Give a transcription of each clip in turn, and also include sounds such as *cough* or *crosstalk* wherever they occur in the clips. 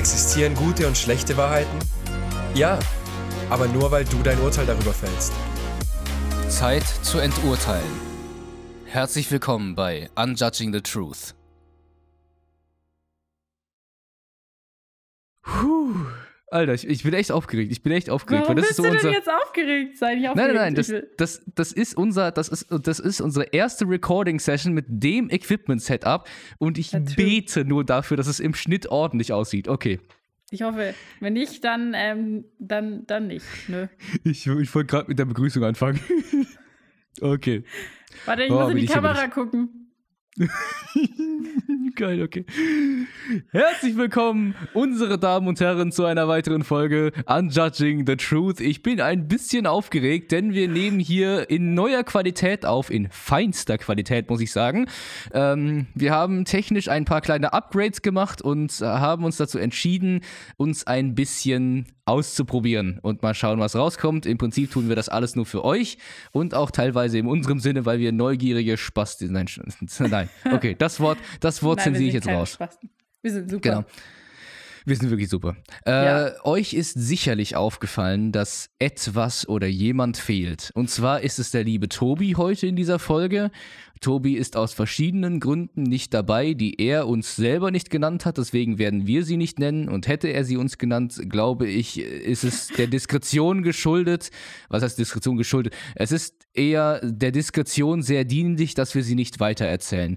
Existieren gute und schlechte Wahrheiten? Ja, aber nur weil du dein Urteil darüber fällst. Zeit zu enturteilen. Herzlich willkommen bei Unjudging the Truth. Puh. Alter, ich, ich bin echt aufgeregt. Ich bin echt aufgeregt. Warum weil das bist ist so du denn jetzt aufgeregt? Sei nicht Nein, aufgeregt. nein, nein, das, Ich will- das, das ist unser, das ist, das ist unsere erste Recording-Session mit dem Equipment-Setup und ich Natürlich. bete nur dafür, dass es im Schnitt ordentlich aussieht. Okay. ich hoffe, wenn nicht, dann, ähm, dann, dann nicht. Nö. Ich, ich wollte gerade mit der Begrüßung anfangen. *laughs* okay. Warte, ich Oh, muss in die Kamera gucken. *laughs* Geil, okay. Herzlich willkommen, unsere Damen und Herren, zu einer weiteren Folge Unjudging the Truth. Ich bin ein bisschen aufgeregt, denn wir nehmen hier in neuer Qualität auf, in feinster Qualität, muss ich sagen. Ähm, wir haben technisch ein paar kleine Upgrades gemacht und äh, haben uns dazu entschieden, uns ein bisschen auszuprobieren und mal schauen, was rauskommt. Im Prinzip tun wir das alles nur für euch und auch teilweise in unserem Sinne, weil wir neugierige Spaß. Nein, *laughs* nein. Okay, das Wort, das Wort Nein, zensiere ich jetzt raus. Spasten. Wir sind super. Genau. Wir sind wirklich super. Äh, Ja. Euch ist sicherlich aufgefallen, dass etwas oder jemand fehlt. Und zwar ist es der liebe Tobi heute in dieser Folge. Tobi ist aus verschiedenen Gründen nicht dabei, die er uns selber nicht genannt hat. Deswegen werden wir sie nicht nennen. Und hätte er sie uns genannt, glaube ich, ist es der Diskretion geschuldet. Was heißt Diskretion geschuldet? Es ist eher der Diskretion sehr dienlich, dass wir sie nicht weitererzählen.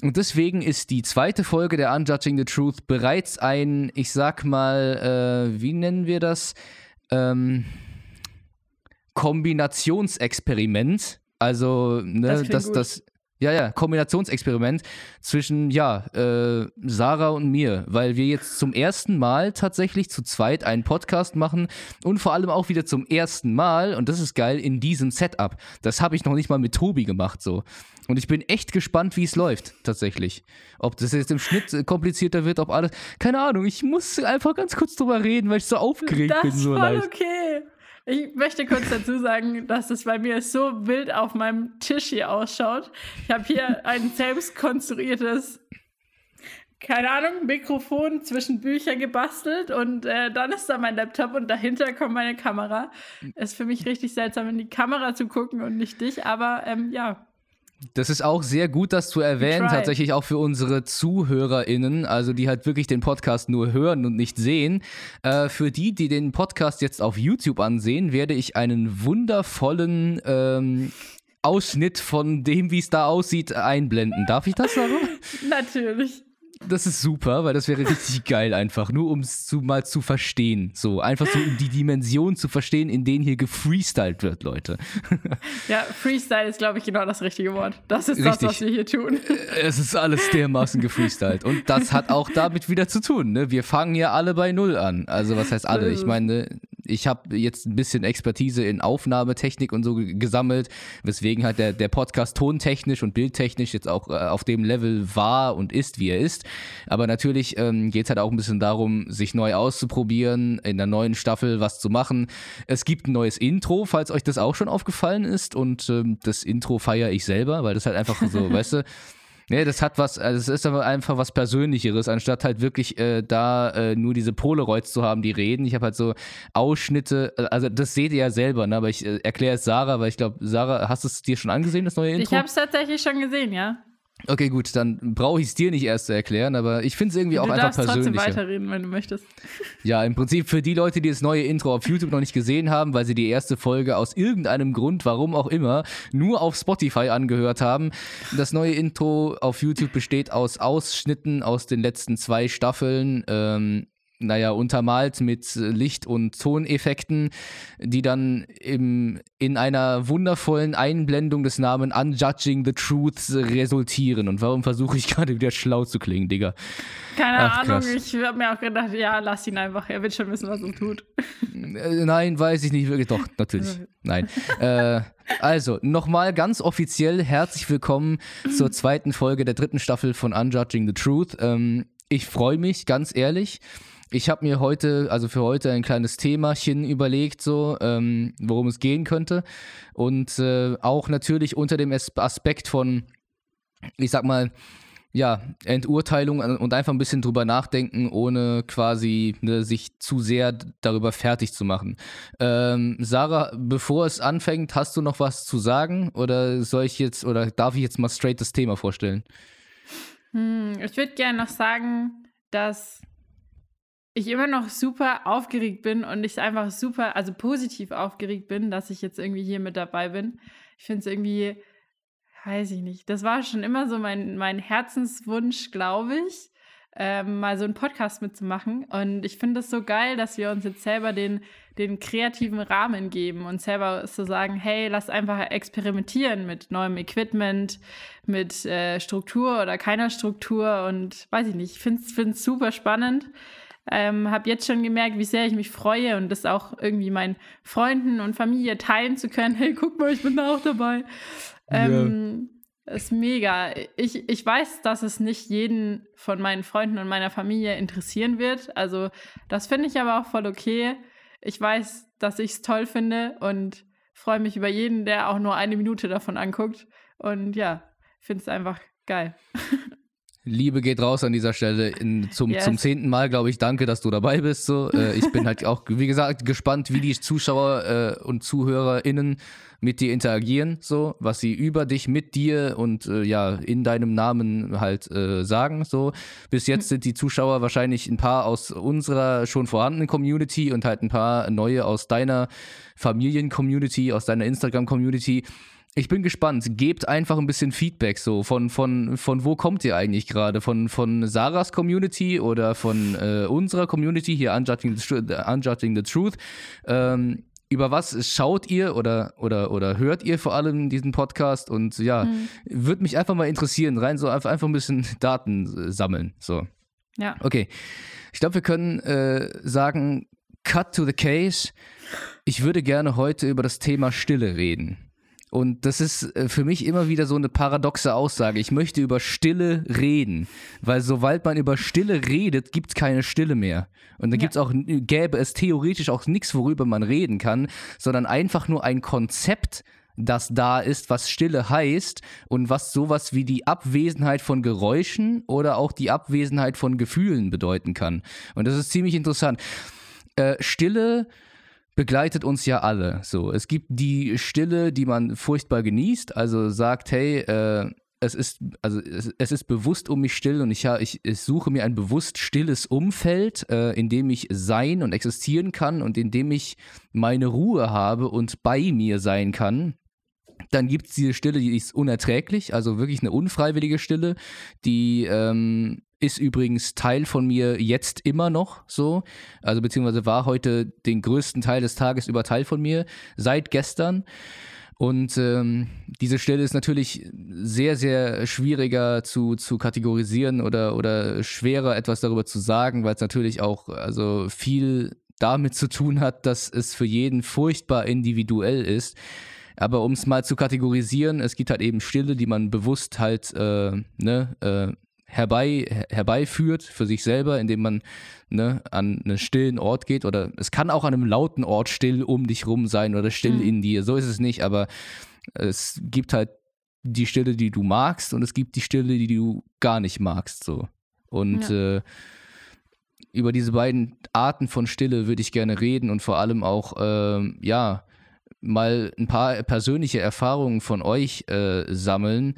Und deswegen ist die zweite Folge der Unjudging the Truth bereits ein, ich sag mal, äh, wie nennen wir das? Ähm, Kombinationsexperiment. Also, ne, Das das, das, ja, ja, Kombinationsexperiment zwischen, ja, äh, Sarah und mir, weil wir jetzt zum ersten Mal tatsächlich zu zweit einen Podcast machen und vor allem auch wieder zum ersten Mal, und das ist geil, in diesem Setup. Das habe ich noch nicht mal mit Tobi gemacht, so. Und ich bin echt gespannt, wie es läuft, tatsächlich. Ob das jetzt im Schnitt äh, komplizierter wird, ob alles. Keine Ahnung, ich muss einfach ganz kurz drüber reden, weil ich so aufgeregt Das bin, ist so voll leicht. okay. Ich möchte kurz dazu sagen, dass es bei mir so wild auf meinem Tisch hier ausschaut. Ich habe hier ein selbst konstruiertes, keine Ahnung, Mikrofon zwischen Bücher gebastelt und äh, dann ist da mein Laptop und dahinter kommt meine Kamera. Es ist für mich richtig seltsam, in die Kamera zu gucken und nicht dich, aber ähm, ja. Das ist auch sehr gut, das zu erwähnen, tatsächlich auch für unsere ZuhörerInnen, also die halt wirklich den Podcast nur hören und nicht sehen. Äh, für die, die den Podcast jetzt auf YouTube ansehen, werde ich einen wundervollen ähm, Ausschnitt von dem, wie es da aussieht, einblenden. Darf ich das sagen? *laughs* Natürlich. Das ist super, weil das wäre richtig geil einfach, nur um es zu, mal zu verstehen. So, einfach so um die Dimension zu verstehen, in denen hier gefreestylt wird, Leute. Ja, Freestyle ist, glaube ich, genau das richtige Wort. Das ist das, Richtig. was wir hier tun. Es ist alles dermaßen gefreestylt. Und das hat auch damit wieder zu tun. Ne? Wir fangen ja alle bei Null an. Also was heißt alle? Ich meine, ich habe jetzt ein bisschen Expertise in Aufnahmetechnik und so ge- gesammelt, weswegen halt der, der Podcast tontechnisch und bildtechnisch jetzt auch äh, auf dem Level war und ist, wie er ist. Aber natürlich ähm, geht es halt auch ein bisschen darum, sich neu auszuprobieren, in der neuen Staffel was zu machen. Es gibt ein neues Intro, falls euch das auch schon aufgefallen ist. Und ähm, das Intro feiere ich selber, weil das halt einfach so, *laughs* weißt du, Nee, das hat was, also es ist aber einfach was Persönlicheres, anstatt halt wirklich äh, da äh, nur diese Polaroids zu haben, die reden. Ich habe halt so Ausschnitte, äh, also das seht ihr ja selber, ne? aber ich äh, erkläre es Sarah, weil ich glaube, Sarah, hast du es dir schon angesehen, das neue Ich Intro? habe es tatsächlich schon gesehen, ja. Okay, gut, dann brauche ich es dir nicht erst zu erklären, aber ich finde es irgendwie auch du einfach darfst trotzdem weiterreden, wenn du möchtest. Ja, im Prinzip für die Leute, die das neue Intro auf YouTube noch nicht gesehen haben, weil sie die erste Folge aus irgendeinem Grund, warum auch immer, nur auf Spotify angehört haben. Das neue Intro auf YouTube besteht aus Ausschnitten aus den letzten zwei Staffeln. Ähm, naja, untermalt mit Licht- und Toneffekten, die dann im, in einer wundervollen Einblendung des Namen Unjudging the Truth resultieren. Und warum versuche ich gerade wieder schlau zu klingen, Digga? Keine Ach, Ahnung, krass. ich habe mir auch gedacht, ja, lass ihn einfach. Er wird schon wissen, was er tut. Äh, nein, weiß ich nicht wirklich. Doch, natürlich. *laughs* Nein. Äh, also, nochmal ganz offiziell herzlich willkommen zur zweiten Folge der dritten Staffel von Unjudging the Truth. Ähm, ich freue mich, ganz ehrlich. Ich habe mir heute, also für heute, ein kleines Themachen überlegt, so, ähm, worum es gehen könnte. Und äh, auch natürlich unter dem As- Aspekt von, ich sag mal, ja, Enturteilung und einfach ein bisschen drüber nachdenken, ohne quasi ne, sich zu sehr darüber fertig zu machen. Ähm, Sarah, bevor es anfängt, hast du noch was zu sagen oder soll ich jetzt oder darf ich jetzt mal straight das Thema vorstellen? Hm, ich würde gerne noch sagen, dass ich immer noch super aufgeregt bin und ich einfach super, also positiv aufgeregt bin, dass ich jetzt irgendwie hier mit dabei bin. Ich finde es irgendwie Weiß ich nicht. Das war schon immer so mein, mein Herzenswunsch, glaube ich, ähm, mal so einen Podcast mitzumachen. Und ich finde es so geil, dass wir uns jetzt selber den, den kreativen Rahmen geben und selber so sagen, hey, lass einfach experimentieren mit neuem Equipment, mit äh, Struktur oder keiner Struktur und weiß ich nicht. Ich finde es super spannend. Ähm, habe jetzt schon gemerkt, wie sehr ich mich freue und das auch irgendwie meinen Freunden und Familie teilen zu können. Hey, guck mal, ich bin da auch dabei. Ähm, ja. Ist mega. Ich, ich weiß, dass es nicht jeden von meinen Freunden und meiner Familie interessieren wird. Also, das finde ich aber auch voll okay. Ich weiß, dass ich es toll finde und freue mich über jeden, der auch nur eine Minute davon anguckt. Und ja, finde es einfach geil. *laughs* Liebe geht raus an dieser Stelle. In, zum, yes. zum zehnten Mal, glaube ich, danke, dass du dabei bist. So. Äh, ich bin halt auch, wie gesagt, gespannt, wie die Zuschauer äh, und ZuhörerInnen mit dir interagieren, so, was sie über dich, mit dir und äh, ja, in deinem Namen halt äh, sagen. So. Bis jetzt mhm. sind die Zuschauer wahrscheinlich ein paar aus unserer schon vorhandenen Community und halt ein paar neue aus deiner Familien-Community, aus deiner Instagram-Community. Ich bin gespannt. Gebt einfach ein bisschen Feedback so. Von, von, von wo kommt ihr eigentlich gerade? Von, von Sarahs Community oder von äh, unserer Community hier, Unjudging the, Unjudging the Truth? Ähm, über was schaut ihr oder, oder, oder hört ihr vor allem diesen Podcast? Und ja, mhm. würde mich einfach mal interessieren, rein so einfach, einfach ein bisschen Daten sammeln. So. Ja. Okay. Ich glaube, wir können äh, sagen, cut to the case. Ich würde gerne heute über das Thema Stille reden. Und das ist äh, für mich immer wieder so eine paradoxe Aussage. Ich möchte über Stille reden, weil sobald man über Stille redet, gibt es keine Stille mehr. Und dann ja. gibt's auch, gäbe es theoretisch auch nichts, worüber man reden kann, sondern einfach nur ein Konzept, das da ist, was Stille heißt und was sowas wie die Abwesenheit von Geräuschen oder auch die Abwesenheit von Gefühlen bedeuten kann. Und das ist ziemlich interessant. Äh, Stille begleitet uns ja alle. So, es gibt die Stille, die man furchtbar genießt, also sagt, hey, äh, es ist, also es, es, ist bewusst um mich still und ich, ich, ich suche mir ein bewusst stilles Umfeld, äh, in dem ich sein und existieren kann und in dem ich meine Ruhe habe und bei mir sein kann. Dann gibt es diese Stille, die ist unerträglich, also wirklich eine unfreiwillige Stille, die ähm, ist übrigens Teil von mir jetzt immer noch so. Also beziehungsweise war heute den größten Teil des Tages über Teil von mir seit gestern. Und ähm, diese Stelle ist natürlich sehr, sehr schwieriger zu, zu kategorisieren oder, oder schwerer etwas darüber zu sagen, weil es natürlich auch also viel damit zu tun hat, dass es für jeden furchtbar individuell ist. Aber um es mal zu kategorisieren, es gibt halt eben Stille, die man bewusst halt äh, ne, äh, herbei, herbeiführt für sich selber, indem man ne, an einen stillen Ort geht. Oder es kann auch an einem lauten Ort still um dich rum sein oder still mhm. in dir. So ist es nicht, aber es gibt halt die Stille, die du magst, und es gibt die Stille, die du gar nicht magst. So. Und ja. äh, über diese beiden Arten von Stille würde ich gerne reden und vor allem auch, äh, ja, mal ein paar persönliche Erfahrungen von euch äh, sammeln,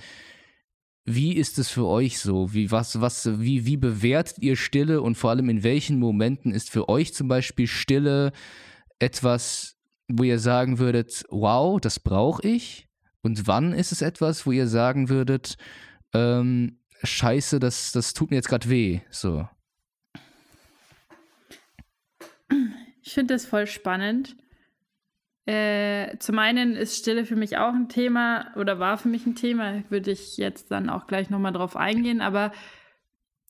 wie ist es für euch so? Wie, was, was, wie, wie bewertet ihr Stille und vor allem in welchen Momenten ist für euch zum Beispiel Stille etwas, wo ihr sagen würdet, wow, das brauche ich? Und wann ist es etwas, wo ihr sagen würdet, ähm, scheiße, das, das tut mir jetzt gerade weh? So. Ich finde das voll spannend, äh, zum einen ist Stille für mich auch ein Thema oder war für mich ein Thema, würde ich jetzt dann auch gleich nochmal drauf eingehen, aber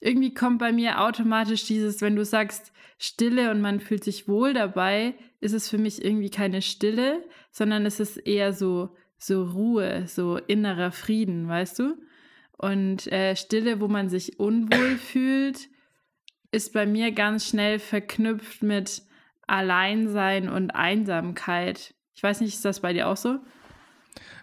irgendwie kommt bei mir automatisch dieses, wenn du sagst Stille und man fühlt sich wohl dabei, ist es für mich irgendwie keine Stille, sondern es ist eher so, so Ruhe, so innerer Frieden, weißt du? Und äh, Stille, wo man sich unwohl fühlt, ist bei mir ganz schnell verknüpft mit Alleinsein und Einsamkeit. Ich weiß nicht, ist das bei dir auch so?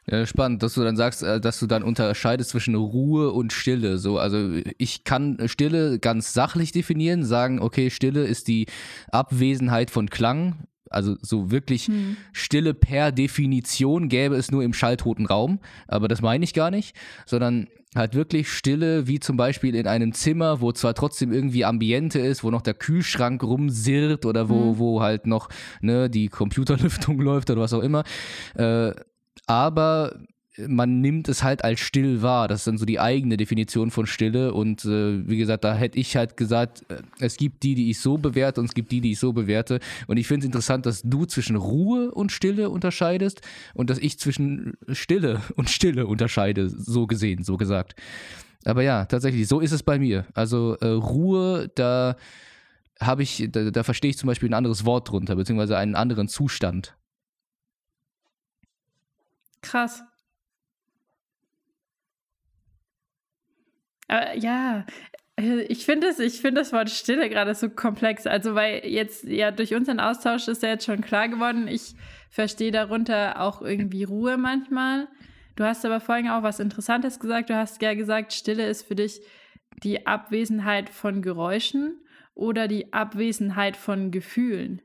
Ja, spannend, dass du dann sagst, äh, dass du dann unterscheidest zwischen Ruhe und Stille. So, also ich kann Stille ganz sachlich definieren, sagen, okay, Stille ist die Abwesenheit von Klang. Also so wirklich Hm. Stille per Definition gäbe es nur im schalltoten Raum, aber das meine ich gar nicht, sondern halt wirklich Stille, wie zum Beispiel in einem Zimmer, wo zwar trotzdem irgendwie Ambiente ist, wo noch der Kühlschrank rumsirrt oder wo, Mhm. wo halt noch ne, die Computerlüftung *laughs* läuft oder was auch immer. Äh, aber man nimmt es halt als still wahr. Das ist dann so die eigene Definition von Stille. Und äh, wie gesagt, da hätte ich halt gesagt, äh, es gibt die, die ich so bewerte und es gibt die, die ich so bewerte. Und ich finde es interessant, dass du zwischen Ruhe und Stille unterscheidest und dass ich zwischen Stille und Stille unterscheide, so gesehen, so gesagt. Aber ja, tatsächlich, so ist es bei mir. Also äh, Ruhe, da habe ich, da, da verstehe ich zum Beispiel ein anderes Wort drunter, beziehungsweise einen anderen Zustand. Krass. Aber ja, äh, ich finde ich finde das Wort Stille gerade so komplex. Also, weil jetzt ja durch unseren Austausch ist ja jetzt schon klar geworden, ich verstehe darunter auch irgendwie Ruhe manchmal. Du hast aber vorhin auch was Interessantes gesagt. Du hast ja gesagt, Stille ist für dich die Abwesenheit von Geräuschen oder die Abwesenheit von Gefühlen.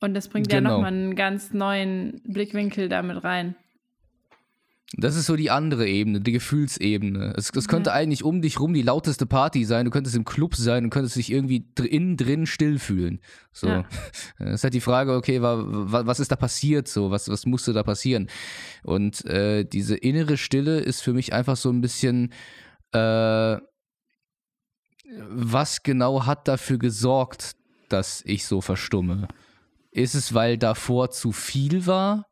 Und das bringt ja Genau. nochmal einen ganz neuen Blickwinkel damit rein. Das ist so die andere Ebene, die Gefühlsebene. Es, es könnte Ja. eigentlich um dich rum die lauteste Party sein, du könntest im Club sein und könntest dich irgendwie innen drin still fühlen. So. Ja. *laughs* Es ist halt die Frage, okay, wa, was ist da passiert so? Was, was musste da passieren? Und äh, diese innere Stille ist für mich einfach so ein bisschen, äh, was genau hat dafür gesorgt, dass ich so verstumme? Ist es, weil davor zu viel war?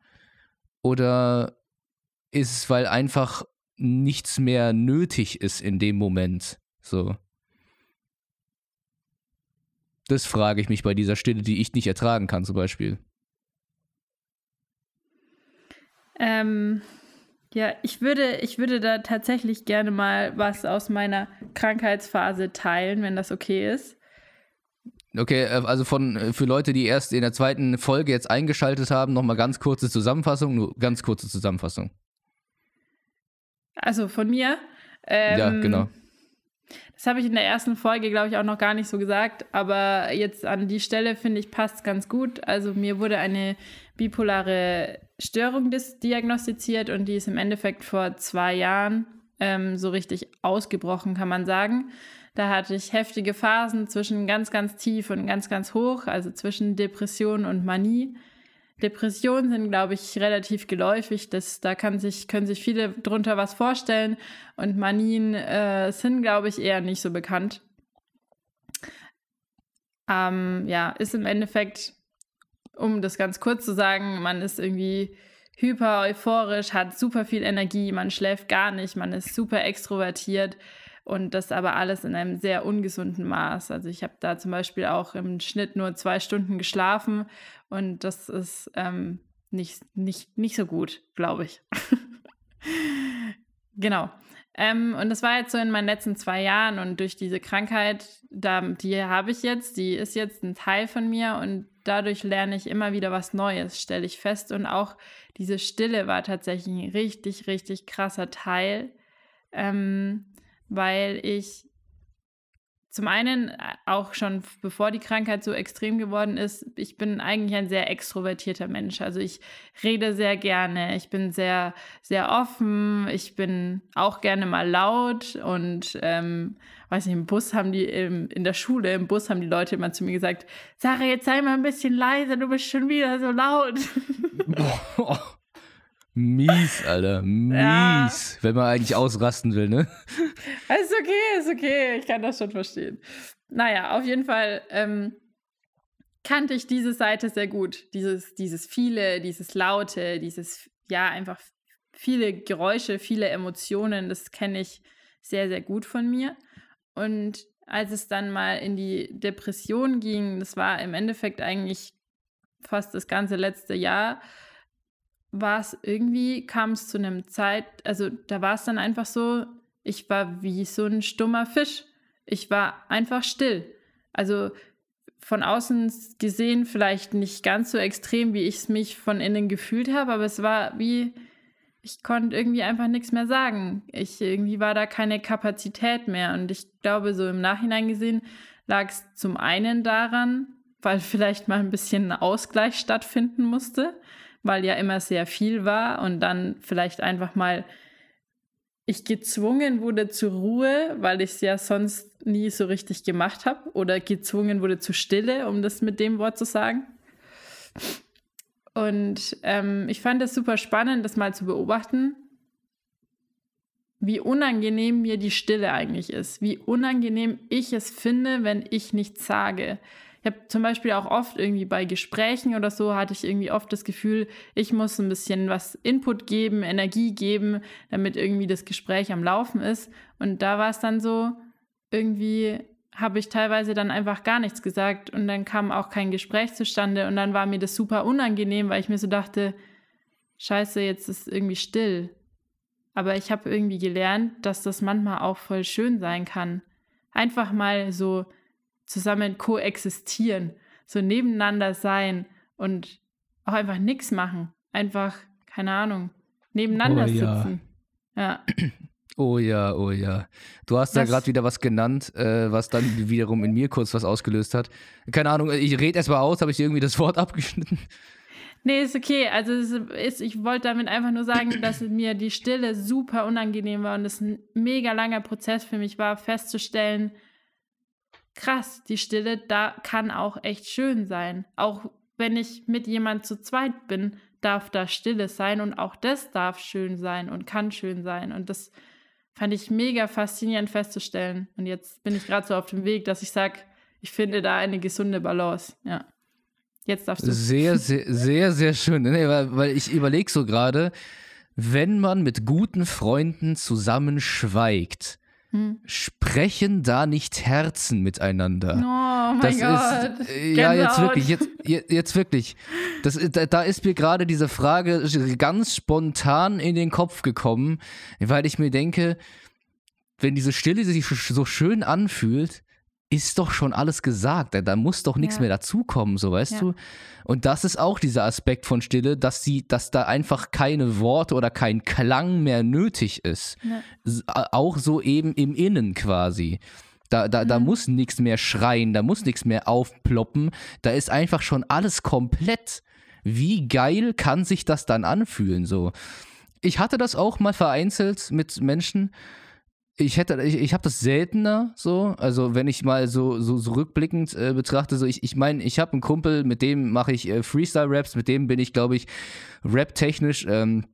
Oder ist weil einfach nichts mehr nötig ist in dem Moment. So. Das frage ich mich bei dieser Stille, die ich nicht ertragen kann, zum Beispiel. Ähm, ja, ich würde, ich würde da tatsächlich gerne mal was aus meiner Krankheitsphase teilen, wenn das okay ist. Okay, äh, also von äh, für Leute, die erst in der zweiten Folge jetzt eingeschaltet haben, nochmal ganz kurze Zusammenfassung, nur ganz kurze Zusammenfassung. Also von mir. Ähm, ja, genau. Das habe ich in der ersten Folge, glaube ich, auch noch gar nicht so gesagt. Aber jetzt an die Stelle, finde ich, passt ganz gut. Also mir wurde eine bipolare Störung diagnostiziert und die ist im Endeffekt vor zwei Jahren ähm, so richtig ausgebrochen, kann man sagen. Da hatte ich heftige Phasen zwischen ganz, ganz tief und ganz, ganz hoch, also zwischen Depression und Manie. Depressionen sind, glaube ich, relativ geläufig. Das, da kann sich, können sich viele drunter was vorstellen. Und Manien äh, sind, glaube ich, eher nicht so bekannt. Ähm, ja, ist im Endeffekt, um das ganz kurz zu sagen, man ist irgendwie hyper euphorisch, hat super viel Energie, man schläft gar nicht, man ist super extrovertiert und das aber alles in einem sehr ungesunden Maß. Also ich habe da zum Beispiel auch im Schnitt nur zwei Stunden geschlafen und das ist ähm, nicht, nicht, nicht so gut, glaube ich. *laughs* genau. Ähm, und das war jetzt so in meinen letzten zwei Jahren und durch diese Krankheit, da, die habe ich jetzt, die ist jetzt ein Teil von mir und dadurch lerne ich immer wieder was Neues, stelle ich fest. Und auch diese Stille war tatsächlich ein richtig, richtig krasser Teil, ähm, weil ich zum einen auch schon bevor die Krankheit so extrem geworden ist, ich bin eigentlich ein sehr extrovertierter Mensch. Also ich rede sehr gerne, ich bin sehr, sehr offen, ich bin auch gerne mal laut und ähm, weiß nicht, im Bus haben die, im, in der Schule, im Bus haben die Leute immer zu mir gesagt, Sarah, jetzt sei mal ein bisschen leiser, du bist schon wieder so laut. *laughs* Boah. Mies, Alter. Mies. Ja. Wenn man eigentlich ausrasten will, ne? ist okay, ist okay, ich kann das schon verstehen. Naja, auf jeden Fall ähm, kannte ich diese Seite sehr gut. Dieses, dieses viele, dieses Laute, dieses, ja, einfach viele Geräusche, viele Emotionen, das kenne ich sehr, sehr gut von mir. Und als es dann mal in die Depression ging, das war im Endeffekt eigentlich fast das ganze letzte Jahr, war es irgendwie, kam es zu einem Zeit, also da war es dann einfach so, ich war wie so ein stummer Fisch. Ich war einfach still. Also von außen gesehen vielleicht nicht ganz so extrem, wie ich es mich von innen gefühlt habe, aber es war wie, ich konnte irgendwie einfach nichts mehr sagen. Ich irgendwie war da keine Kapazität mehr. Und ich glaube, so im Nachhinein gesehen lag es zum einen daran, weil vielleicht mal ein bisschen ein Ausgleich stattfinden musste, weil ja immer sehr viel war und dann vielleicht einfach mal ich gezwungen wurde zur Ruhe, weil ich es ja sonst nie so richtig gemacht habe oder gezwungen wurde zur Stille, um das mit dem Wort zu sagen. Und ähm, ich fand es super spannend, das mal zu beobachten, wie unangenehm mir die Stille eigentlich ist, wie unangenehm ich es finde, wenn ich nichts sage. Ich habe zum Beispiel auch oft irgendwie bei Gesprächen oder so hatte ich irgendwie oft das Gefühl, ich muss ein bisschen was Input geben, Energie geben, damit irgendwie das Gespräch am Laufen ist. Und da war es dann so, irgendwie habe ich teilweise dann einfach gar nichts gesagt und dann kam auch kein Gespräch zustande und dann war mir das super unangenehm, weil ich mir so dachte, scheiße, jetzt ist irgendwie still. Aber ich habe irgendwie gelernt, dass das manchmal auch voll schön sein kann. Einfach mal so zusammen koexistieren, so nebeneinander sein und auch einfach nichts machen. Einfach, keine Ahnung, nebeneinander Oh sitzen. Ja. Oh ja, oh ja. Du hast da Was? gerade wieder was genannt, äh, was dann wiederum in mir kurz was ausgelöst hat. Keine Ahnung, ich rede erst mal aus, habe ich irgendwie das Wort *laughs* abgeschnitten? Nee, ist okay. Also ist, ich wollte damit einfach nur sagen, dass mir die Stille super unangenehm war und es ein mega langer Prozess für mich war, festzustellen, krass, die Stille, da kann auch echt schön sein. Auch wenn ich mit jemand zu zweit bin, darf da Stille sein und auch das darf schön sein und kann schön sein. Und das fand ich mega faszinierend festzustellen. Und jetzt bin ich gerade so auf dem Weg, dass ich sage, ich finde da eine gesunde Balance. Ja. Jetzt darfst du. Sehr, sehr, sehr, sehr schön. Nee, weil, weil ich überlege so gerade, wenn man mit guten Freunden zusammen schweigt, Hm. sprechen da nicht Herzen miteinander. Oh mein das Gott. ist äh, ja jetzt wirklich jetzt je- jetzt wirklich das ist- da, da ist mir gerade diese Frage ganz spontan in den Kopf gekommen weil ich mir denke wenn diese Stille sich so schön anfühlt ist doch schon alles gesagt da, da muss doch nichts Ja. mehr dazukommen so weißt Ja. du und das ist auch dieser Aspekt von Stille dass sie dass da einfach keine Worte oder kein Klang mehr nötig ist Ja. Auch so eben im Innen quasi. Da, da, da Mhm. muss nichts mehr schreien, da muss nichts mehr aufploppen. Da ist einfach schon alles komplett. Wie geil kann sich das dann anfühlen? So. Ich hatte das auch mal vereinzelt mit Menschen. Ich hätte, ich, ich habe das seltener so. Also wenn ich mal so, so, so rückblickend äh, betrachte, so ich, ich meine, ich habe einen Kumpel, mit dem mache ich äh, Freestyle-Raps, mit dem bin ich, glaube ich, rap-technisch ähm,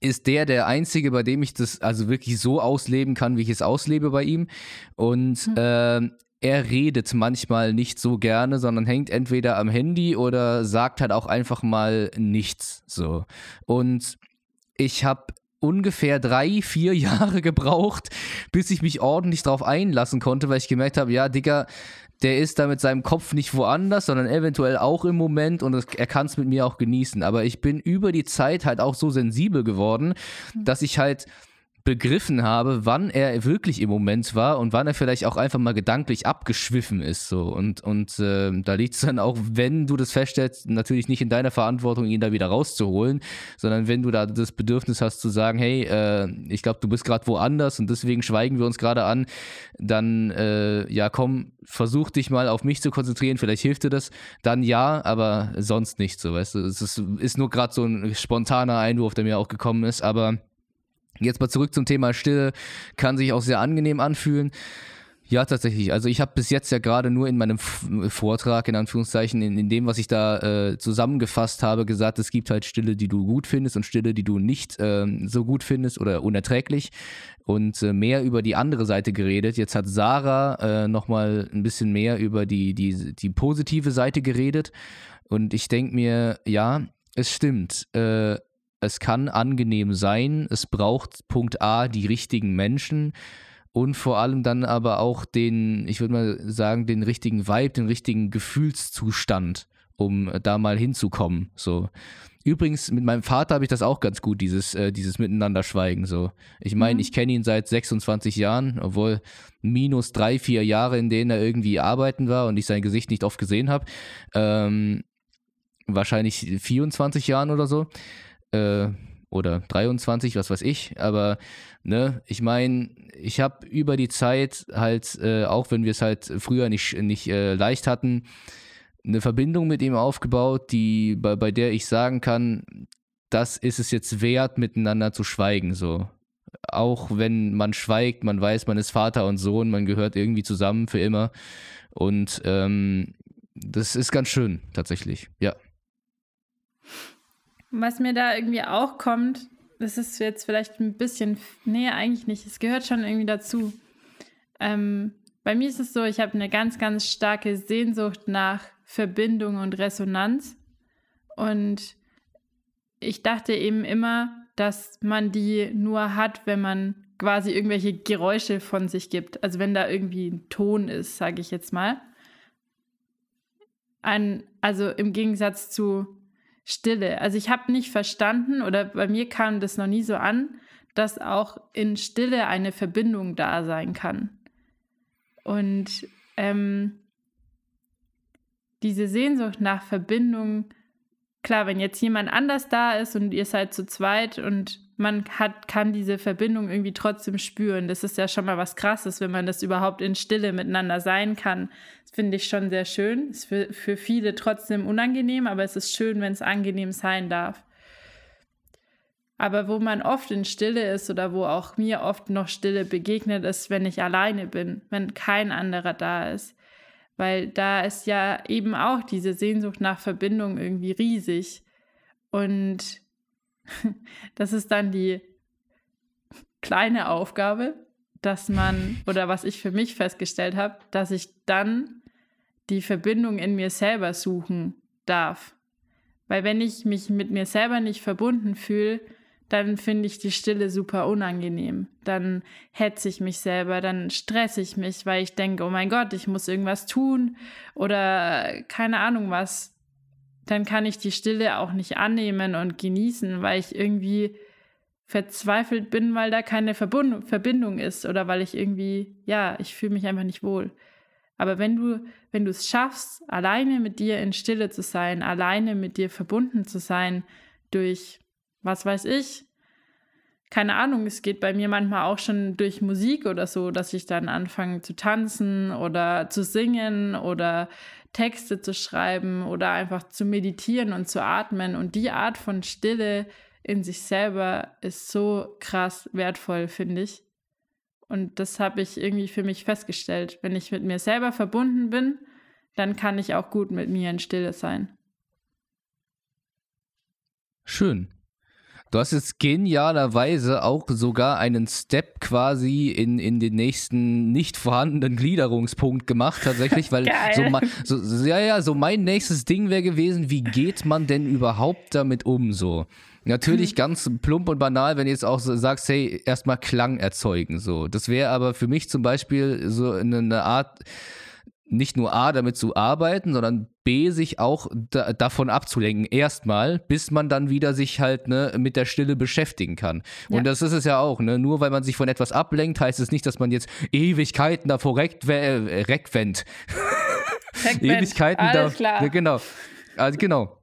ist der der einzige, bei dem ich das also wirklich so ausleben kann, wie ich es auslebe bei ihm. Und ähm, er redet manchmal nicht so gerne, sondern hängt entweder am Handy oder sagt halt auch einfach mal nichts. So. Und ich habe ungefähr drei, vier Jahre *laughs* gebraucht, bis ich mich ordentlich drauf einlassen konnte, weil ich gemerkt habe, ja, Digga, der ist da mit seinem Kopf nicht woanders, sondern eventuell auch im Moment und er kann es mit mir auch genießen. Aber ich bin über die Zeit halt auch so sensibel geworden, dass ich halt begriffen habe, wann er wirklich im Moment war und wann er vielleicht auch einfach mal gedanklich abgeschwiffen ist. So. Und, und äh, da liegt es dann auch, wenn du das feststellst, natürlich nicht in deiner Verantwortung, ihn da wieder rauszuholen, sondern wenn du da das Bedürfnis hast zu sagen, hey, äh, ich glaube, du bist gerade woanders und deswegen schweigen wir uns gerade an, dann äh, ja komm, versuch dich mal auf mich zu konzentrieren, vielleicht hilft dir das, dann ja, aber sonst nicht so, weißt du. Es ist, ist nur gerade so ein spontaner Einwurf, der mir auch gekommen ist, aber Jetzt mal zurück zum Thema Stille. Kann sich auch sehr angenehm anfühlen. Ja, tatsächlich. Also ich habe bis jetzt ja gerade nur in meinem Vortrag, in Anführungszeichen, in, in dem, was ich da äh, zusammengefasst habe, gesagt, es gibt halt Stille, die du gut findest und Stille, die du nicht ähm, so gut findest oder unerträglich. Und äh, mehr über die andere Seite geredet. Jetzt hat Sarah äh, nochmal ein bisschen mehr über die, die, die positive Seite geredet. Und ich denke mir, ja, es stimmt. Äh, es kann angenehm sein, es braucht Punkt A die richtigen Menschen und vor allem dann aber auch den, ich würde mal sagen, den richtigen Vibe, den richtigen Gefühlszustand, um da mal hinzukommen. So. Übrigens, mit meinem Vater habe ich das auch ganz gut, dieses, äh, dieses Miteinander-Schweigen. So. Ich meine, Mhm. ich kenne ihn seit 26 Jahren, obwohl minus drei, vier Jahre, in denen er irgendwie arbeiten war und ich sein Gesicht nicht oft gesehen habe. Ähm, wahrscheinlich 24 Jahren oder so. Äh, oder 23, was weiß ich. Aber, ne, ich meine, ich habe über die Zeit halt, äh, auch wenn wir es halt früher nicht, nicht äh, leicht hatten, eine Verbindung mit ihm aufgebaut, die, bei, bei der ich sagen kann, das ist es jetzt wert, miteinander zu schweigen, so. Auch wenn man schweigt, man weiß, man ist Vater und Sohn, man gehört irgendwie zusammen für immer. Und ähm, das ist ganz schön, tatsächlich. Ja. Was mir da irgendwie auch kommt, das ist jetzt vielleicht ein bisschen, nee, eigentlich nicht, es gehört schon irgendwie dazu. Ähm, bei mir ist es so, ich habe eine ganz, ganz starke Sehnsucht nach Verbindung und Resonanz. Und ich dachte eben immer, dass man die nur hat, wenn man quasi irgendwelche Geräusche von sich gibt. Also wenn da irgendwie ein Ton ist, sage ich jetzt mal. Ein, also im Gegensatz zu Stille. Also ich habe nicht verstanden oder bei mir kam das noch nie so an, dass auch in Stille eine Verbindung da sein kann. Und ähm, diese Sehnsucht nach Verbindung, klar, wenn jetzt jemand anders da ist und ihr seid zu zweit und man hat, kann diese Verbindung irgendwie trotzdem spüren. Das ist ja schon mal was Krasses, wenn man das überhaupt in Stille miteinander sein kann. Das finde ich schon sehr schön. Ist für, für viele trotzdem unangenehm, aber es ist schön, wenn es angenehm sein darf. Aber wo man oft in Stille ist oder wo auch mir oft noch Stille begegnet, ist, wenn ich alleine bin, wenn kein anderer da ist. Weil da ist ja eben auch diese Sehnsucht nach Verbindung irgendwie riesig. Und *laughs* das ist dann die kleine Aufgabe, dass man, oder was ich für mich festgestellt habe, dass ich dann die Verbindung in mir selber suchen darf. Weil wenn ich mich mit mir selber nicht verbunden fühle, dann finde ich die Stille super unangenehm. Dann hetze ich mich selber, dann stresse ich mich, weil ich denke, oh mein Gott, ich muss irgendwas tun oder keine Ahnung was. Dann kann ich die Stille auch nicht annehmen und genießen, weil ich irgendwie verzweifelt bin, weil da keine Verbund Verbindung ist oder weil ich irgendwie, ja, ich fühle mich einfach nicht wohl. Aber wenn du, wenn du es schaffst, alleine mit dir in Stille zu sein, alleine mit dir verbunden zu sein, durch, was weiß ich, keine Ahnung, es geht bei mir manchmal auch schon durch Musik oder so, dass ich dann anfange zu tanzen oder zu singen oder Texte zu schreiben oder einfach zu meditieren und zu atmen. Und die Art von Stille in sich selber ist so krass wertvoll, finde ich. Und das habe ich irgendwie für mich festgestellt. Wenn ich mit mir selber verbunden bin, dann kann ich auch gut mit mir in Stille sein. Schön. Du hast jetzt genialerweise auch sogar einen Step quasi in, in den nächsten nicht vorhandenen Gliederungspunkt gemacht, tatsächlich, *laughs* weil so, so, ja, ja, so mein nächstes Ding wäre gewesen, wie geht man denn überhaupt damit um so? Natürlich ganz plump und banal, wenn du jetzt auch so sagst, hey, erstmal Klang erzeugen, so. Das wäre aber für mich zum Beispiel so eine Art, nicht nur A, damit zu arbeiten, sondern B, sich auch da, davon abzulenken. Erstmal, bis man dann wieder sich halt ne, mit der Stille beschäftigen kann. Und Ja. das ist es ja auch. Ne? Nur weil man sich von etwas ablenkt, heißt es nicht, dass man jetzt Ewigkeiten davor äh, reckwendt. Ewigkeiten Alles da. klar. Ja, genau. Also genau.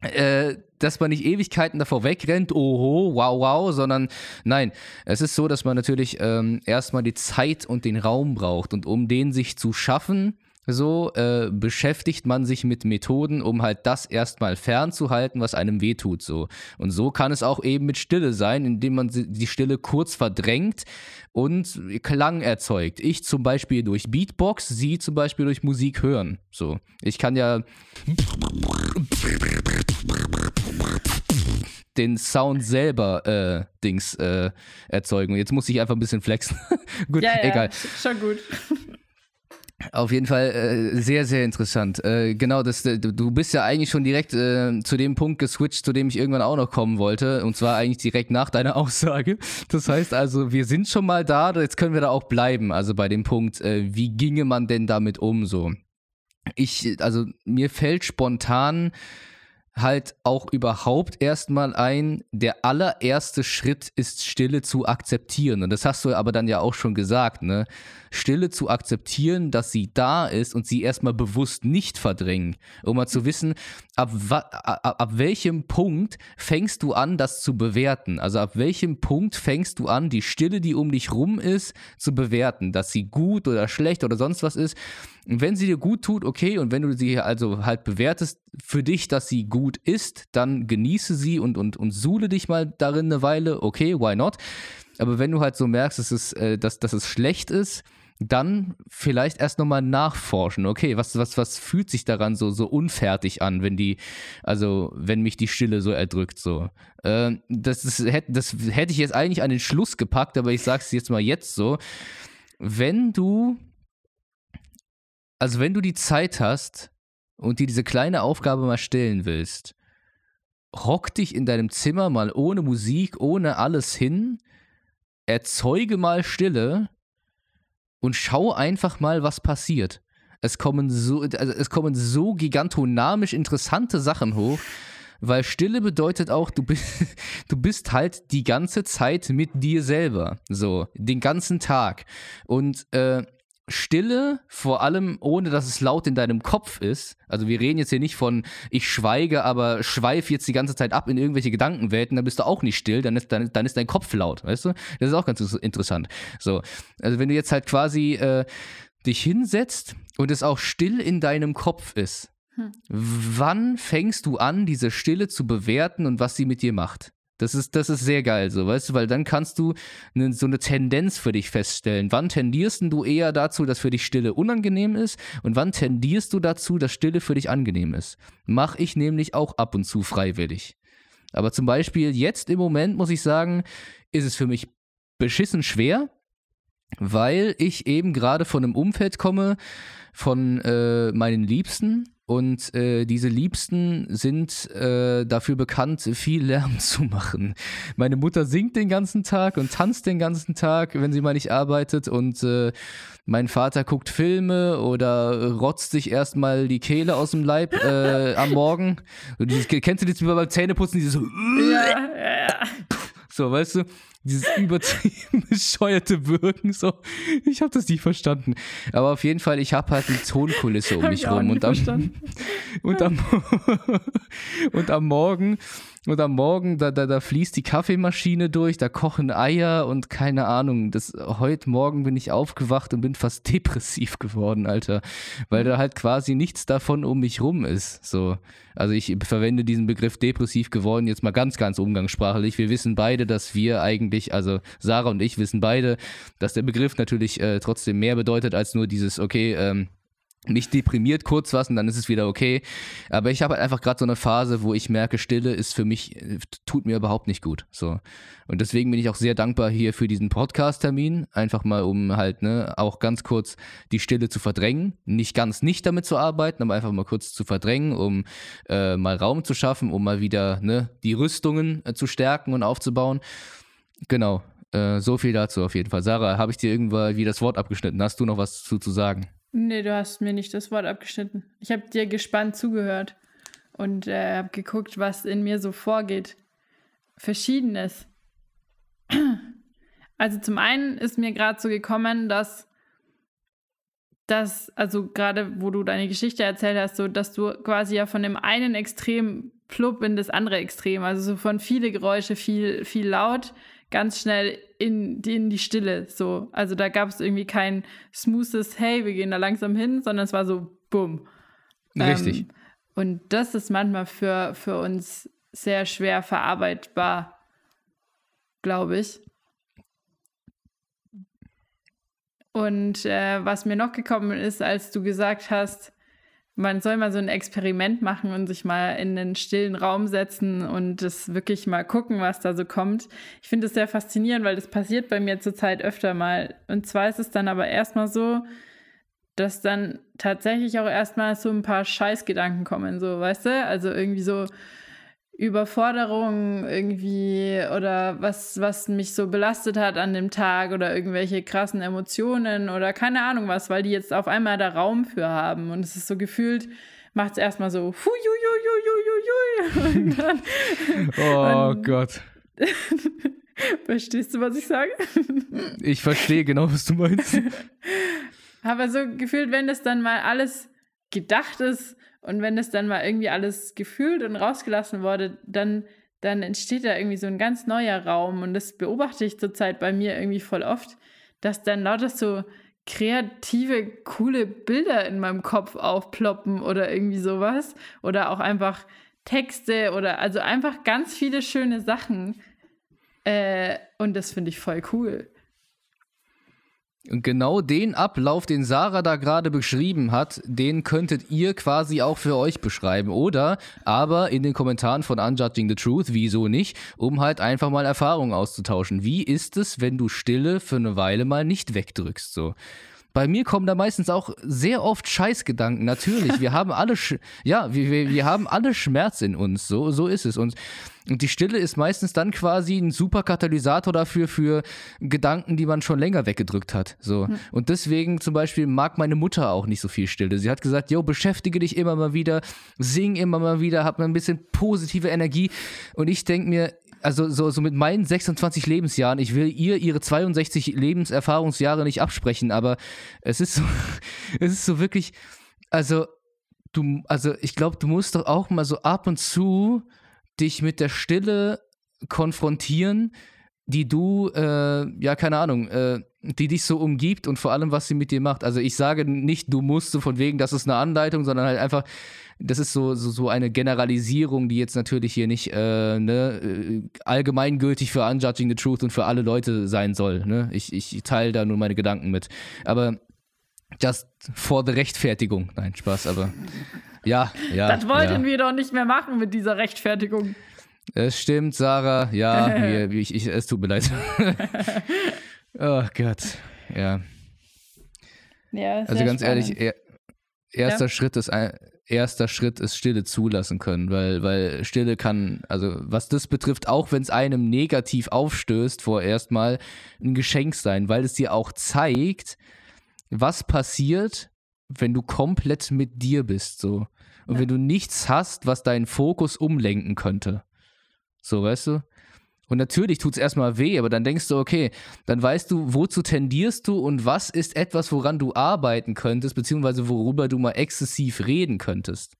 Äh, dass man nicht Ewigkeiten davor wegrennt, oho, wow, wow, sondern nein, es ist so, dass man natürlich ähm, erstmal die Zeit und den Raum braucht und um den sich zu schaffen, so äh, beschäftigt man sich mit Methoden, um halt das erstmal fernzuhalten, was einem wehtut. So. Und so kann es auch eben mit Stille sein, indem man die Stille kurz verdrängt und Klang erzeugt. Ich zum Beispiel durch Beatbox, sie zum Beispiel durch Musik hören. So. Ich kann ja den Sound selber äh, Dings äh, erzeugen. Jetzt muss ich einfach ein bisschen flexen. *laughs* gut, Ja, ja, egal. schon gut. Auf jeden Fall äh, sehr, sehr interessant. Äh, genau, das, äh, du- bist ja eigentlich schon direkt äh, zu dem Punkt geswitcht, zu dem ich irgendwann auch noch kommen wollte. Und zwar eigentlich direkt nach deiner *laughs* Aussage. Das heißt also, wir sind schon mal da, jetzt können wir da auch bleiben. Also bei dem Punkt, äh, wie ginge man denn damit um so? Ich, also mir fällt spontan halt auch überhaupt erstmal ein, der allererste Schritt ist Stille zu akzeptieren. Und das hast du aber dann ja auch schon gesagt, ne? Stille zu akzeptieren, dass sie da ist und sie erstmal bewusst nicht verdrängen, um mal zu wissen, ab, ab, ab welchem Punkt fängst du an, das zu bewerten? Also ab welchem Punkt fängst du an, die Stille, die um dich rum ist, zu bewerten, dass sie gut oder schlecht oder sonst was ist. Und wenn sie dir gut tut, okay, und wenn du sie also halt bewertest für dich, dass sie gut ist, dann genieße sie und, und, und suhle dich mal darin eine Weile, okay, why not? Aber wenn du halt so merkst, dass es, äh, dass, dass es schlecht ist, dann vielleicht erst nochmal nachforschen. Okay, was, was, was fühlt sich daran so, so unfertig an, wenn die, also wenn mich die Stille so erdrückt, so. Äh, das, ist, das hätte ich jetzt eigentlich an den Schluss gepackt, aber ich sag's jetzt mal jetzt so. Wenn du, also wenn du die Zeit hast und dir diese kleine Aufgabe mal stellen willst, hock dich in deinem Zimmer mal ohne Musik, ohne alles hin, erzeuge mal Stille und schau einfach mal, was passiert. Es kommen so, also es kommen so gigantonamisch interessante Sachen hoch, weil Stille bedeutet auch, du bist, *laughs* du bist halt die ganze Zeit mit dir selber, so den ganzen Tag und äh, Stille, vor allem ohne dass es laut in deinem Kopf ist. Also wir reden jetzt hier nicht von ich schweige, aber schweif jetzt die ganze Zeit ab in irgendwelche Gedankenwelten, dann bist du auch nicht still, dann ist, dann, dann ist dein Kopf laut, weißt du? Das ist auch ganz interessant. So, also wenn du jetzt halt quasi äh, dich hinsetzt und es auch still in deinem Kopf ist, hm. wann fängst du an, diese Stille zu bewerten und was sie mit dir macht? Das ist, das ist sehr geil, so, weißt du, weil dann kannst du ne, so eine Tendenz für dich feststellen. Wann tendierst du eher dazu, dass für dich Stille unangenehm ist und wann tendierst du dazu, dass Stille für dich angenehm ist? Mach ich nämlich auch ab und zu freiwillig. Aber zum Beispiel jetzt im Moment, muss ich sagen, ist es für mich beschissen schwer, weil ich eben gerade von einem Umfeld komme, von äh, meinen Liebsten und äh, diese Liebsten sind äh, dafür bekannt, viel Lärm *laughs* zu machen. Meine Mutter singt den ganzen Tag und tanzt den ganzen Tag, wenn sie mal nicht arbeitet. Und äh, mein Vater guckt Filme oder rotzt sich erstmal die Kehle aus dem Leib äh, *laughs* am Morgen. Und dieses, kennst du das wie beim Zähneputzen? Dieses ja, ja. So, weißt du? Dieses übertrieben *laughs* bescheuerte Wirken. So, ich habe das nicht verstanden. Aber auf jeden Fall, ich habe halt die Tonkulisse um mich rum und am, *laughs* und am *laughs* und am Morgen und am Morgen, da, da, da fließt die Kaffeemaschine durch, da kochen Eier und keine Ahnung. Das, heute Morgen bin ich aufgewacht und bin fast depressiv geworden, Alter. Weil da halt quasi nichts davon um mich rum ist. So. Also ich verwende diesen Begriff depressiv geworden jetzt mal ganz, ganz umgangssprachlich. Wir wissen beide, dass wir eigentlich, also Sarah und ich wissen beide, dass der Begriff natürlich äh, trotzdem mehr bedeutet als nur dieses, okay, ähm, mich deprimiert kurz was und dann ist es wieder okay. Aber ich habe halt einfach gerade so eine Phase, wo ich merke, Stille ist für mich, tut mir überhaupt nicht gut. So. Und deswegen bin ich auch sehr dankbar hier für diesen Podcast-Termin. Einfach mal, um halt, ne, auch ganz kurz die Stille zu verdrängen. Nicht ganz nicht damit zu arbeiten, aber einfach mal kurz zu verdrängen, um äh, mal Raum zu schaffen, um mal wieder, ne, die Rüstungen äh, zu stärken und aufzubauen. Genau. Äh, so viel dazu auf jeden Fall. Sarah, habe ich dir irgendwann wie das Wort abgeschnitten? Hast du noch was zu, zu sagen? Nee, du hast mir nicht das Wort abgeschnitten. Ich habe dir gespannt zugehört und äh, habe geguckt, was in mir so vorgeht. Verschiedenes. Also zum einen ist mir gerade so gekommen, dass das, also gerade wo du deine Geschichte erzählt hast, so dass du quasi ja von dem einen Extrem plupp in das andere Extrem, also so von viele Geräusche, viel, viel laut, ganz schnell in die, in die Stille. So. Also da gab es irgendwie kein smoothes, hey, wir gehen da langsam hin, sondern es war so, bumm. Richtig. Ähm, und das ist manchmal für, für uns sehr schwer verarbeitbar, glaube ich. Und äh, was mir noch gekommen ist, als du gesagt hast, man soll mal so ein Experiment machen und sich mal in einen stillen Raum setzen und das wirklich mal gucken, was da so kommt. Ich finde es sehr faszinierend, weil das passiert bei mir zurzeit öfter mal. Und zwar ist es dann aber erstmal so, dass dann tatsächlich auch erstmal so ein paar Scheißgedanken kommen, so, weißt du? Also irgendwie so, Überforderung irgendwie oder was, was mich so belastet hat an dem Tag oder irgendwelche krassen Emotionen oder keine Ahnung was, weil die jetzt auf einmal da Raum für haben. Und es ist so gefühlt, macht es erstmal so, Und dann, *laughs* Oh Und- Gott. *laughs* verstehst du, was ich sage? Ich verstehe genau, was du meinst. *laughs* Aber so gefühlt, wenn das dann mal alles gedacht ist und wenn das dann mal irgendwie alles gefühlt und rausgelassen wurde, dann, dann entsteht da irgendwie so ein ganz neuer Raum. Und das beobachte ich zurzeit bei mir irgendwie voll oft, dass dann lauter so kreative, coole Bilder in meinem Kopf aufploppen oder irgendwie sowas. Oder auch einfach Texte oder also einfach ganz viele schöne Sachen. Äh, und das finde ich voll cool. Und genau den Ablauf, den Sarah da gerade beschrieben hat, den könntet ihr quasi auch für euch beschreiben. Oder aber in den Kommentaren von Unjudging the Truth, wieso nicht, um halt einfach mal Erfahrungen auszutauschen. Wie ist es, wenn du Stille für eine Weile mal nicht wegdrückst? So. Bei mir kommen da meistens auch sehr oft Scheißgedanken. Natürlich, wir haben alle, Sch *laughs* ja, wir, wir, wir haben alle Schmerz in uns. So, so ist es. Und, und die Stille ist meistens dann quasi ein super Katalysator dafür für Gedanken, die man schon länger weggedrückt hat. So. Und deswegen zum Beispiel mag meine Mutter auch nicht so viel Stille. Sie hat gesagt, yo, beschäftige dich immer mal wieder, sing immer mal wieder, hab mal ein bisschen positive Energie. Und ich denke mir, also so, so mit meinen 26 Lebensjahren, ich will ihr ihre 62 Lebenserfahrungsjahre nicht absprechen, aber es ist so, *laughs* es ist so wirklich, also du, also ich glaube, du musst doch auch mal so ab und zu dich mit der Stille konfrontieren, die du, äh, ja, keine Ahnung, äh, die dich so umgibt und vor allem, was sie mit dir macht. Also ich sage nicht, du musst so von wegen, das ist eine Anleitung, sondern halt einfach, das ist so, so, so eine Generalisierung, die jetzt natürlich hier nicht äh, ne, äh, allgemeingültig für Unjudging the Truth und für alle Leute sein soll. Ne? Ich, ich teile da nur meine Gedanken mit. Aber just for the Rechtfertigung. Nein, Spaß, aber ja, ja. Das wollten ja. wir doch nicht mehr machen mit dieser Rechtfertigung. Es stimmt, Sarah. Ja, *laughs* wir, ich, ich, es tut mir leid. *laughs* oh Gott. Ja. Ja, Also ganz spannend. ehrlich, er, erster Ja. Schritt ist ein, erster Schritt ist Stille zulassen können, weil, weil Stille kann, also was das betrifft, auch wenn es einem negativ aufstößt, vorerst mal ein Geschenk sein, weil es dir auch zeigt, was passiert, wenn du komplett mit dir bist, so. Und Ja. wenn du nichts hast, was deinen Fokus umlenken könnte. So, weißt du? Und natürlich tut es erstmal weh, aber dann denkst du, okay, dann weißt du, wozu tendierst du und was ist etwas, woran du arbeiten könntest, beziehungsweise worüber du mal exzessiv reden könntest.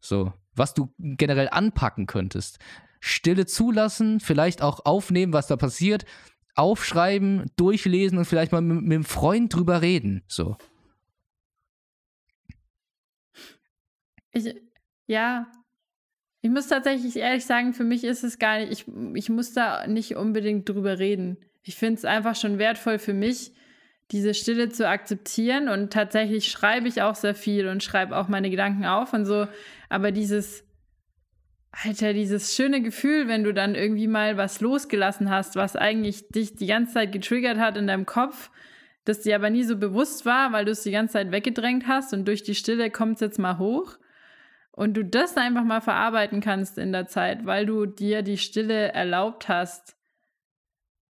So, was du generell anpacken könntest. Stille zulassen, vielleicht auch aufnehmen, was da passiert, aufschreiben, durchlesen und vielleicht mal mit, mit einem Freund drüber reden. So. Ich, ja, ich muss tatsächlich ehrlich sagen, für mich ist es gar nicht, ich, ich muss da nicht unbedingt drüber reden. Ich finde es einfach schon wertvoll für mich, diese Stille zu akzeptieren und tatsächlich schreibe ich auch sehr viel und schreibe auch meine Gedanken auf und so, aber dieses, Alter, dieses schöne Gefühl, wenn du dann irgendwie mal was losgelassen hast, was eigentlich dich die ganze Zeit getriggert hat in deinem Kopf, das dir aber nie so bewusst war, weil du es die ganze Zeit weggedrängt hast und durch die Stille kommt es jetzt mal hoch und du das einfach mal verarbeiten kannst in der Zeit, weil du dir die Stille erlaubt hast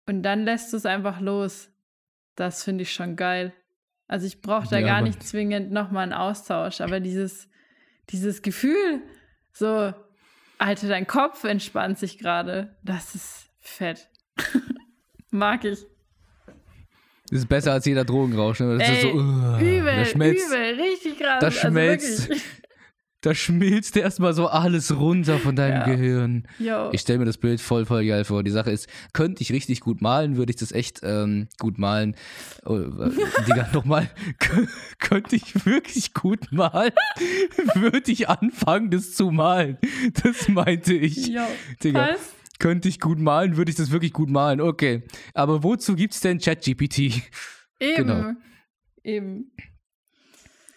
und dann lässt du es einfach los. Das finde ich schon geil. Also ich brauche da Ja, gar nicht zwingend nochmal einen Austausch, aber dieses, dieses Gefühl, so, Alter, dein Kopf entspannt sich gerade, das ist fett. *laughs* Mag ich. Das ist besser als jeder Drogenrausch. Ne? Das ist so, Ey, uh, übel, übel, richtig krass. da also schmelzt- wirklich. Da schmilzt erstmal so alles runter von deinem Ja. Gehirn. Yo. Ich stelle mir das Bild voll, voll geil vor. Die Sache ist, könnte ich richtig gut malen, würde ich das echt ähm, gut malen. Oh, äh, Digga, *laughs* nochmal, könnte ich wirklich gut malen, *laughs* würde ich anfangen, das zu malen. Das meinte ich. Yo. Digga, Was? könnte ich gut malen, würde ich das wirklich gut malen. Okay. Aber wozu gibt's denn ChatGPT? Eben. Genau. Eben.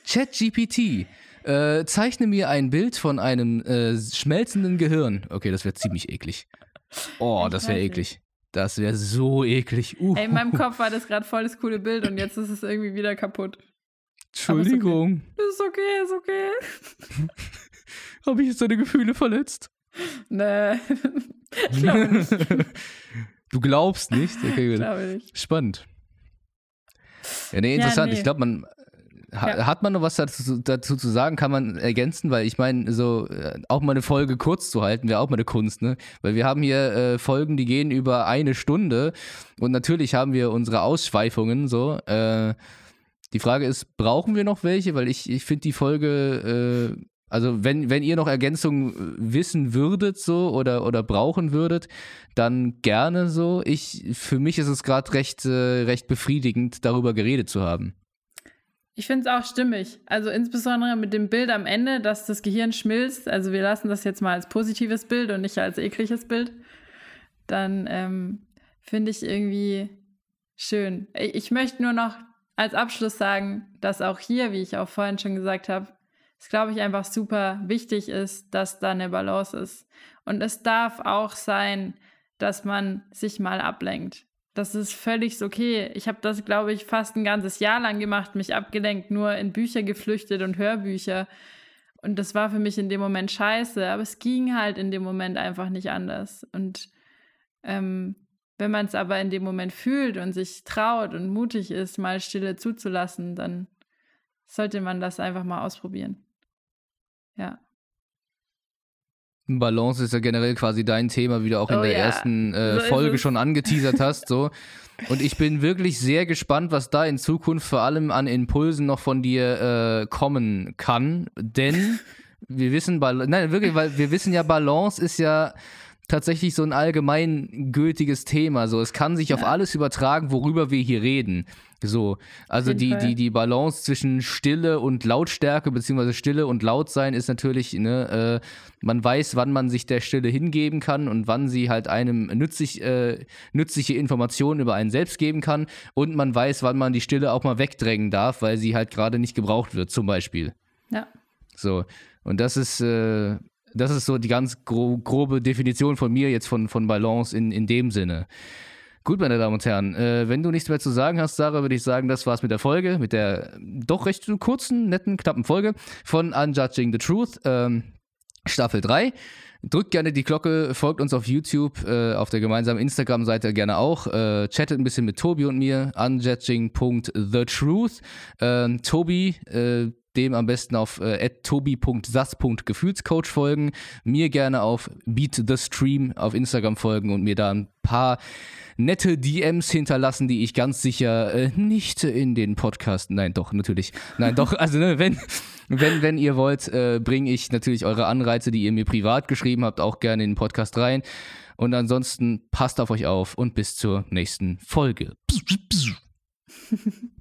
ChatGPT. Äh, zeichne mir ein Bild von einem äh, schmelzenden Gehirn. Okay, das wäre ziemlich eklig. Oh, Ich das wäre eklig. Das wäre so eklig. Uh, Ey, in meinem Kopf war das gerade voll das coole Bild und jetzt ist es irgendwie wieder kaputt. Entschuldigung. Ist okay, ist okay. *laughs* Habe ich jetzt deine Gefühle verletzt? Nee. *laughs* ich glaube nicht. du glaubst nicht? Okay. Glaube nicht. Spannend. Ja, nee, interessant. nee. Ich glaube, man. Ja. Hat man noch was dazu, dazu zu sagen? Kann man ergänzen? Weil ich meine, so äh, auch mal eine Folge kurz zu halten, wäre auch mal eine Kunst, ne? Weil wir haben hier äh, Folgen, die gehen über eine Stunde und natürlich haben wir unsere Ausschweifungen so. Äh, die Frage ist, brauchen wir noch welche? Weil ich, ich finde die Folge, äh, also wenn, wenn ihr noch Ergänzungen äh, wissen würdet so oder, oder brauchen würdet, dann gerne so. Ich, für mich ist es gerade recht, äh, recht befriedigend, darüber geredet zu haben. Ich finde es auch stimmig. Also insbesondere mit dem Bild am Ende, dass das Gehirn schmilzt. Also wir lassen das jetzt mal als positives Bild und nicht als ekliges Bild. Dann ähm, finde ich irgendwie schön. Ich, ich möchte nur noch als Abschluss sagen, dass auch hier, wie ich auch vorhin schon gesagt habe, es glaube ich einfach super wichtig ist, dass da eine Balance ist. Und es darf auch sein, dass man sich mal ablenkt. Das ist völlig okay. Ich habe das, glaube ich, fast ein ganzes Jahr lang gemacht, mich abgelenkt, nur in Bücher geflüchtet und Hörbücher. Und das war für mich in dem Moment scheiße, aber es ging halt in dem Moment einfach nicht anders. Und ähm, wenn man es aber in dem Moment fühlt und sich traut und mutig ist, mal Stille zuzulassen, dann sollte man das einfach mal ausprobieren. Ja. Balance ist ja generell quasi dein Thema, wie du auch in Oh der ja, ersten äh, Folge schon angeteasert hast. So. Und ich bin wirklich sehr gespannt, was da in Zukunft vor allem an Impulsen noch von dir äh, kommen kann. Denn wir wissen, Bal nein, wirklich, weil wir wissen ja, Balance ist ja tatsächlich so ein allgemeingültiges Thema. So, es kann sich auf Ja. alles übertragen, worüber wir hier reden. So, also die, Fall. die, die Balance zwischen Stille und Lautstärke, beziehungsweise Stille und Lautsein ist natürlich, ne, äh, man weiß, wann man sich der Stille hingeben kann und wann sie halt einem nützlich, äh, nützliche Informationen über einen selbst geben kann und man weiß, wann man die Stille auch mal wegdrängen darf, weil sie halt gerade nicht gebraucht wird, zum Beispiel. Ja. So, und das ist, äh, das ist so die ganz gro grobe Definition von mir jetzt von, von Balance in, in dem Sinne. Gut, meine Damen und Herren, äh, wenn du nichts mehr zu sagen hast, Sarah, würde ich sagen, das war's mit der Folge, mit der doch recht kurzen, netten, knappen Folge von Unjudging the Truth, ähm, Staffel 3. Drückt gerne die Glocke, folgt uns auf YouTube, äh, auf der gemeinsamen Instagram-Seite gerne auch. Äh, chattet ein bisschen mit Tobi und mir, unjudging.thetruth. Ähm, Tobi, äh, dem am besten auf äh, tobi.sas.gefühlscoach folgen. Mir gerne auf Beat the Stream auf Instagram folgen und mir da ein paar nette DMs hinterlassen, die ich ganz sicher äh, nicht in den Podcast. Nein, doch, natürlich. Nein, doch, *laughs* also ne, wenn, wenn, wenn ihr wollt, äh, bringe ich natürlich eure Anreize, die ihr mir privat geschrieben habt, auch gerne in den Podcast rein. Und ansonsten passt auf euch auf und bis zur nächsten Folge. *laughs*